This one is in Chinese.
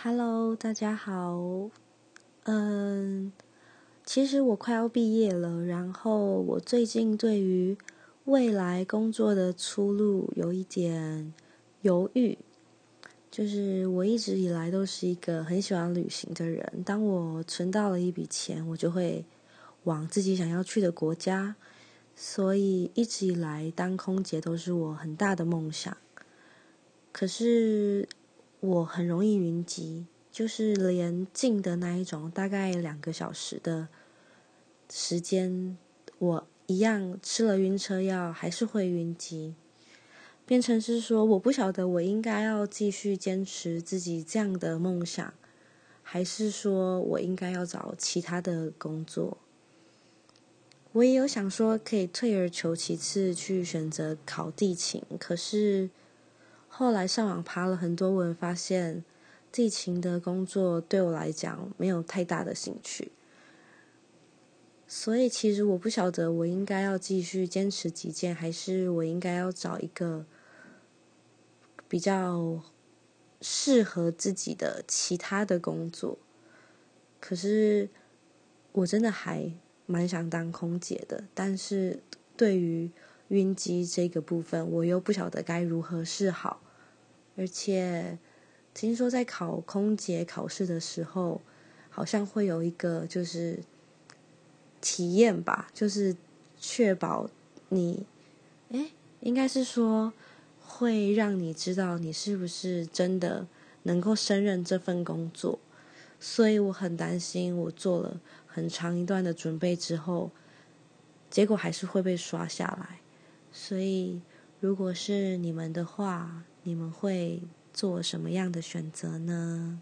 Hello，大家好。嗯，其实我快要毕业了，然后我最近对于未来工作的出路有一点犹豫。就是我一直以来都是一个很喜欢旅行的人，当我存到了一笔钱，我就会往自己想要去的国家。所以一直以来当空姐都是我很大的梦想。可是。我很容易晕机，就是连近的那一种，大概两个小时的时间，我一样吃了晕车药，还是会晕机。变成是说，我不晓得我应该要继续坚持自己这样的梦想，还是说我应该要找其他的工作。我也有想说，可以退而求其次去选择考地勤，可是。后来上网爬了很多文，发现地勤的工作对我来讲没有太大的兴趣，所以其实我不晓得我应该要继续坚持己见，还是我应该要找一个比较适合自己的其他的工作。可是我真的还蛮想当空姐的，但是对于晕机这个部分，我又不晓得该如何是好。而且听说在考空姐考试的时候，好像会有一个就是体验吧，就是确保你，哎，应该是说会让你知道你是不是真的能够胜任这份工作。所以我很担心，我做了很长一段的准备之后，结果还是会被刷下来。所以如果是你们的话，你们会做什么样的选择呢？